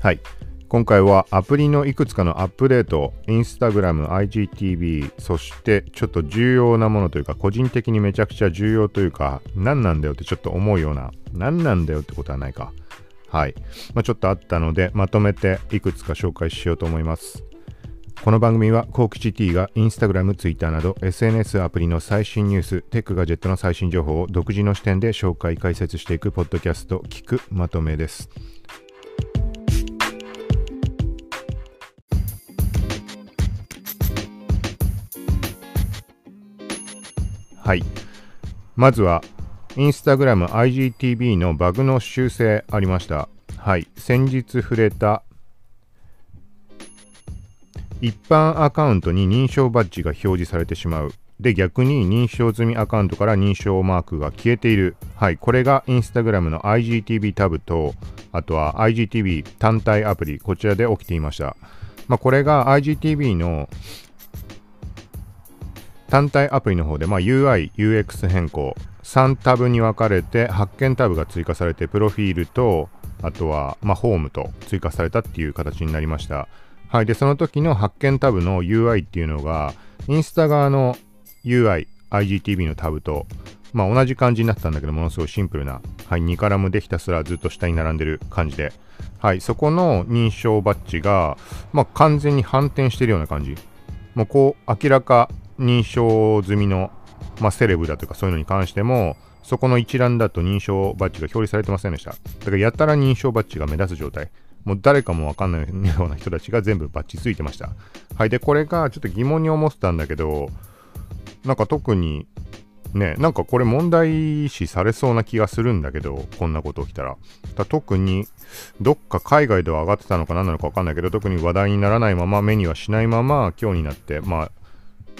はい。今回はアプリのいくつかのアップデート、Instagram、IGTV、そしてちょっと重要なものというか、個人的にめちゃくちゃ重要というか、何なんだよってちょっと思うような、何なんだよってことはないか。はい。まあ、ちょっとあったので、まとめていくつか紹介しようと思います。この番組は、コークチ T が Instagram、Twitter など SNS アプリの最新ニュース、テックガジェットの最新情報を独自の視点で紹介、解説していくポッドキャスト、聞くまとめです。はい。まずは、Instagram IGTV のバグの修正ありました。はい。先日触れた一般アカウントに認証バッジが表示されてしまう。で、逆に認証済みアカウントから認証マークが消えている。はい。これが Instagram の IGTV タブと、あとは IGTV 単体アプリ、こちらで起きていました。まあ、これが IGTV の単体アプリの方で、まあ、UI、UX 変更、3タブに分かれて発見タブが追加されて、プロフィールと、あとは、まあ、ホームと追加されたっていう形になりました。はい。で、その時の発見タブの UI っていうのが、インスタ側の UI、IGTV のタブと、まあ、同じ感じになったんだけど、ものすごいシンプルな、はい、2カラムでひたすらずっと下に並んでる感じで、はい、そこの認証バッジが、まあ、完全に反転してるような感じ。もうこう、明らか認証済みの、まあ、セレブだとかそういうのに関しても、そこの一覧だと認証バッジが表示されてませんでした。だからやたら認証バッジが目立つ状態。もう誰かもわかんないような人たちが全部バッジついてました。はい。で、これがちょっと疑問に思ってたんだけど、なんか特に、ね、なんかこれ問題視されそうな気がするんだけど、こんなこと起きたら。だ特に、どっか海外では上がってたのか何なのかわかんないけど、特に話題にならないまま、目にはしないまま、今日になって、まあ、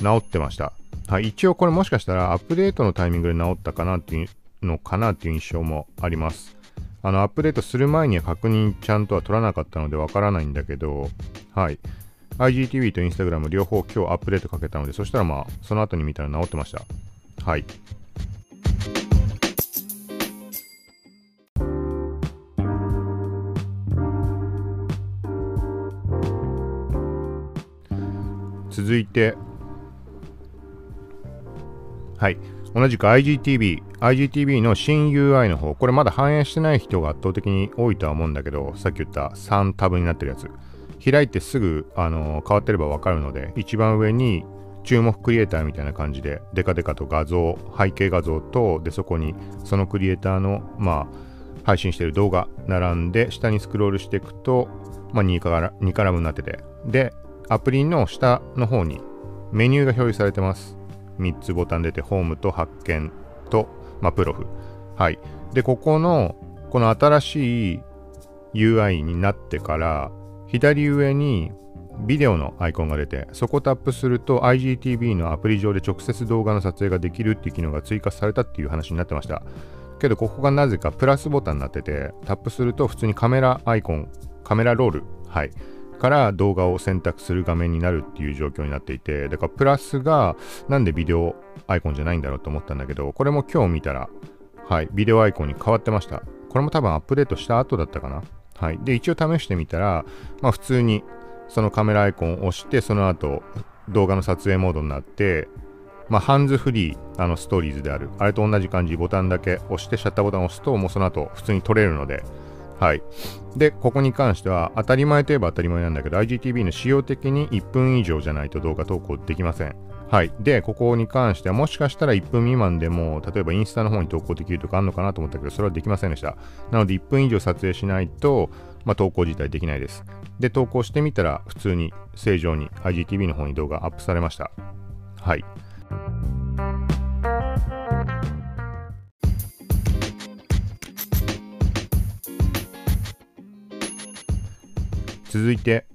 治ってました。はい。一応これもしかしたらアップデートのタイミングで治ったかなっていうのかなっていう印象もあります。あの、アップデートする前には確認ちゃんとは取らなかったのでわからないんだけど、はい。IGTV と Instagram 両方今日アップデートかけたので、そしたらまあ、その後に見たら治ってました。はい。続いて、はい。同じく IGTV、IGTV の新 UI の方、これまだ反映してない人が圧倒的に多いとは思うんだけど、さっき言った3タブになってるやつ。開いてすぐ、あのー変わってればわかるので、一番上に注目クリエイターみたいな感じで、デカデカと画像、背景画像と、で、そこにそのクリエイターの、まあ、配信してる動画並んで、下にスクロールしていくと、まあ2カラ、2カラムになってて、で、アプリの下の方にメニューが表示されてます。3つボタン出て、ホームと発見と、まあ、プロフ。はい。で、ここの、この新しい UI になってから、左上にビデオのアイコンが出て、そこタップすると IGTV のアプリ上で直接動画の撮影ができるっていう機能が追加されたっていう話になってました。けど、ここがなぜかプラスボタンになってて、タップすると普通にカメラアイコン、カメラロール、はい。から動画を選択する画面になるっていう状況になっていて、だからプラスがなんでビデオアイコンじゃないんだろうと思ったんだけど、これも今日見たら、はい、ビデオアイコンに変わってました。これも多分アップデートした後だったかな。はい。で、一応試してみたら、まあ普通にそのカメラアイコンを押して、その後動画の撮影モードになって、まあハンズフリー、あのストーリーズである。あれと同じ感じ、ボタンだけ押して、シャッターボタンを押すと、もうその後普通に撮れるので、はい。で、ここに関しては、当たり前といえば当たり前なんだけど、IGTV の仕様的に1分以上じゃないと動画投稿できません。はい。で、ここに関しては、もしかしたら1分未満でも、例えばインスタの方に投稿できるとかあるのかなと思ったけど、それはできませんでした。なので、1分以上撮影しないと、まあ、投稿自体できないです。で、投稿してみたら、普通に正常に IGTV の方に動画アップされました。はい。続いて、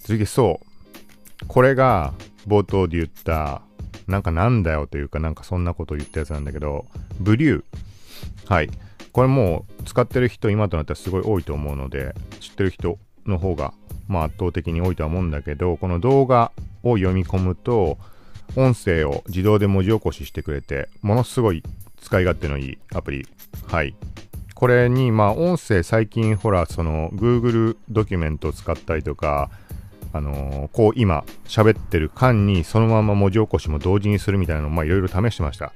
続いてそう。これが冒頭で言った、なんかなんだよというか、なんかそんなことを言ったやつなんだけど、ブリュー。はい。これもう使ってる人今となってはすごい多いと思うので、知ってる人の方が、まあ圧倒的に多いとは思うんだけど、この動画を読み込むと、音声を自動で文字起こししてくれて、ものすごい使い勝手のいいアプリ。はい。これに、まあ、音声最近、ほら、その、Google ドキュメントを使ったりとか、あのー、こう今喋ってる間にそのまま文字起こしも同時にするみたいなのをまいろいろ試してました。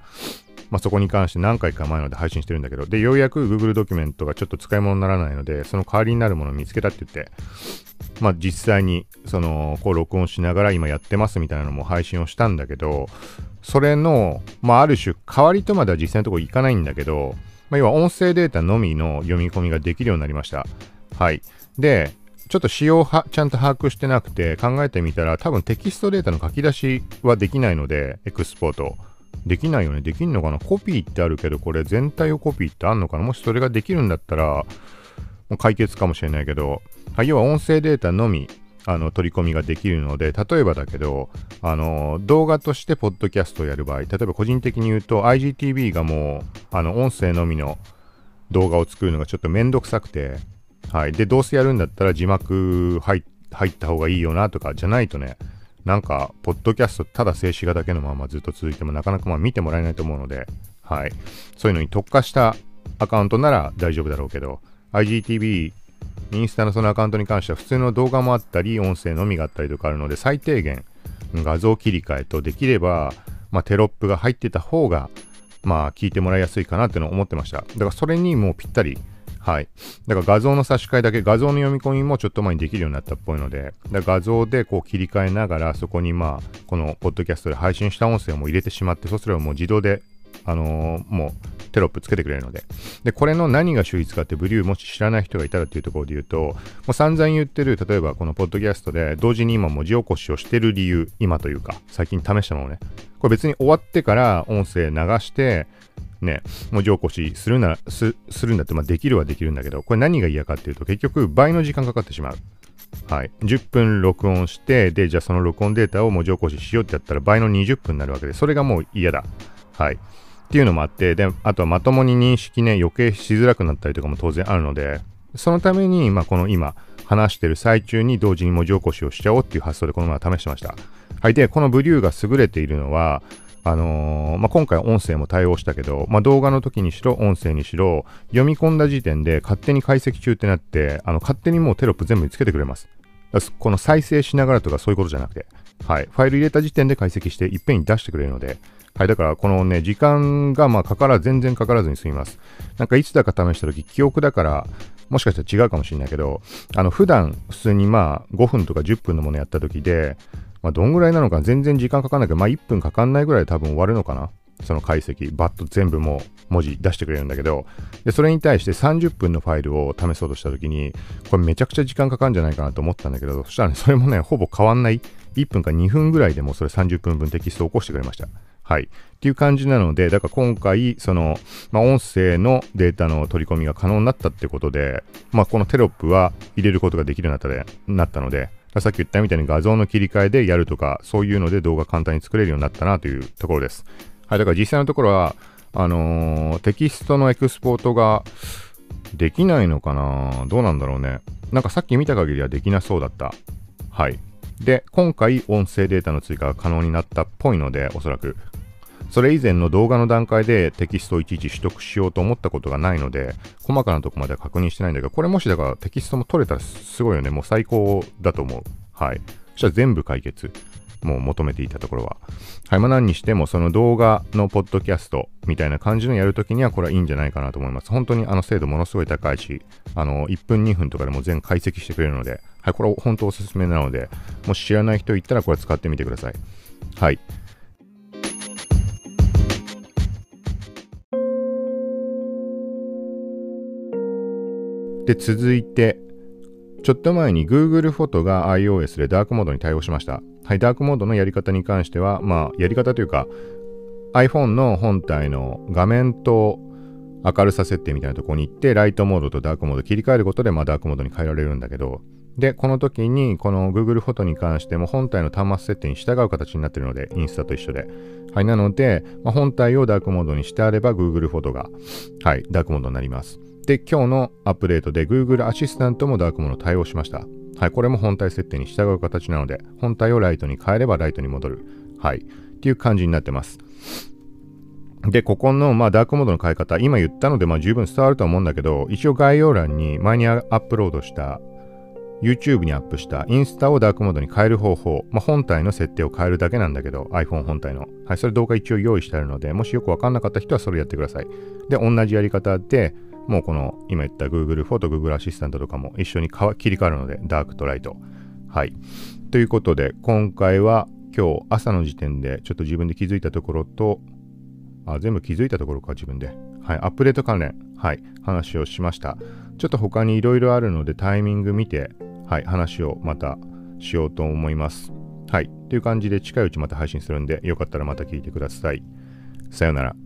まあ、そこに関して何回か前ので配信してるんだけど、で、ようやく Google ドキュメントがちょっと使い物にならないので、その代わりになるものを見つけたって言って、まあ実際にその、こう録音しながら今やってますみたいなのも配信をしたんだけど、それの、まあある種代わりとまでは実際のところいかないんだけど、まあ要は音声データのみの読み込みができるようになりました。はい。で、ちょっと仕様はちゃんと把握してなくて考えてみたら多分テキストデータの書き出しはできないので、エクスポート。できないよね。できんのかな？コピーってあるけど、これ全体をコピーってあんのかな？もしそれができるんだったら、もう解決かもしれないけど、はい、要は音声データのみあの取り込みができるので、例えばだけど、あの動画としてポッドキャストをやる場合、例えば個人的に言うと IGTV がもうあの音声のみの動画を作るのがちょっとめんどくさくて、はい。で、どうせやるんだったら字幕入った方がいいよなとかじゃないとね、なんか、ポッドキャストただ静止画だけのままずっと続いてもなかなかまあ見てもらえないと思うので、はい。そういうのに特化したアカウントなら大丈夫だろうけど、IGTV、インスタのそのアカウントに関しては普通の動画もあったり、音声のみがあったりとかあるので、最低限画像切り替えとできれば、まあ、テロップが入ってた方が、まあ、聞いてもらいやすいかなってのを思ってました。だからそれにもうぴったりはい。だから画像の差し替えだけ、画像の読み込みもちょっと前にできるようになったっぽいので、だ画像でこう切り替えながら、そこにまあ、このポッドキャストで配信した音声も入れてしまって、そうすればもう自動で、あのー、もうテロップつけてくれるので。で、これの何が秀逸かってブリューもし知らない人がいたらっていうところで言うと、もう散々言ってる、例えばこのポッドキャストで同時に今文字起こしをしてる理由、今というか、最近試したものね。これ別に終わってから音声流して、ね、文字起こしするなら、すするんだって、まあ、できるはできるんだけど、これ何が嫌かっていうと、結局倍の時間かかってしまう。はい。10分録音して、で、じゃあその録音データを文字起こししようってやったら倍の20分になるわけで、それがもう嫌だ。はい。っていうのもあって、で、あとはまともに認識ね、余計しづらくなったりとかも当然あるので、そのために、まあ、この今、話してる最中に同時に文字起こしをしちゃおうっていう発想でこのまま試してました。はい。で、このブリューが優れているのは、あのー、まあ、今回音声も対応したけど、まあ、動画の時にしろ、音声にしろ、読み込んだ時点で勝手に解析中ってなって、あの、勝手にもうテロップ全部につけてくれます。この再生しながらとかそういうことじゃなくて、はい。ファイル入れた時点で解析していっぺんに出してくれるので、はい。だからこのね、時間がまあかからず、全然かからずに済みます。なんかいつだか試した時、記憶だから、もしかしたら違うかもしれないけど、あの、普段普通にまあ5分とか10分のものやった時で、まあ、どんぐらいなのか全然時間かかんないけど、まあ、1分かかんないぐらいで多分終わるのかな。その解析、バッと全部もう文字出してくれるんだけど、で、それに対して30分のファイルを試そうとしたときに、これめちゃくちゃ時間かかるんじゃないかなと思ったんだけど、そしたらね、それもね、ほぼ変わんない。1分か2分ぐらいでもそれ30分分テキストを起こしてくれました。はい。っていう感じなので、だから今回、その、まあ、音声のデータの取り込みが可能になったってことで、まあ、このテロップは入れることができるようになったでなったので、さっき言ったみたいに画像の切り替えでやるとか、そういうので動画簡単に作れるようになったなというところです。はい、だから実際のところは、あのー、テキストのエクスポートができないのかな？どうなんだろうね。なんかさっき見た限りはできなそうだった。はい。で、今回音声データの追加が可能になったっぽいので、おそらくそれ以前の動画の段階でテキストをいちいち取得しようと思ったことがないので、細かなとこまでは確認してないんだけど、これもしだからテキストも取れたらすごいよね。もう最高だと思う。はい。そしたら全部解決。もう求めていたところは。はい。まあ何にしても、その動画のポッドキャストみたいな感じのやるときには、これはいいんじゃないかなと思います。本当にあの精度ものすごい高いし、あの、1分2分とかでも全解析してくれるので、はい。これ本当おすすめなので、もし知らない人いたらこれ使ってみてください。はい。で、続いて、ちょっと前に Google フォトが iOS でダークモードに対応しました。はい、ダークモードのやり方に関しては、まあ、やり方というか、iPhone の本体の画面と明るさ設定みたいなところに行って、ライトモードとダークモード切り替えることで、まあ、ダークモードに変えられるんだけど、で、この時に、この Google フォトに関しても本体の端末設定に従う形になっているので、インスタと一緒で。はい、なので、まあ、本体をダークモードにしてあれば、Google フォトが、はい、ダークモードになります。で、今日のアップデートで Google アシスタントもダークモード対応しました。はい、これも本体設定に従う形なので、本体をライトに変えればライトに戻る。はい、っていう感じになってます。で、ここの、まあ、ダークモードの変え方、今言ったので、まあ、十分伝わると思うんだけど、一応概要欄に前にアップロードした YouTube にアップしたインスタをダークモードに変える方法、まあ、本体の設定を変えるだけなんだけど、iPhone 本体の。はい、それ動画一応用意してあるので、もしよくわかんなかった人はそれやってください。で、同じやり方で、もうこの今言った Google フォト、Google アシスタントとかも一緒に切り替わるので、ダークとライト。はい。ということで、今回は今日朝の時点でちょっと自分で気づいたところと、あ、全部気づいたところか、自分で。はい、アップデート関連、はい、話をしました。ちょっと他にいろいろあるのでタイミング見て、はい、話をまたしようと思います。はい。という感じで近いうちまた配信するんで、よかったらまた聞いてください。さようなら。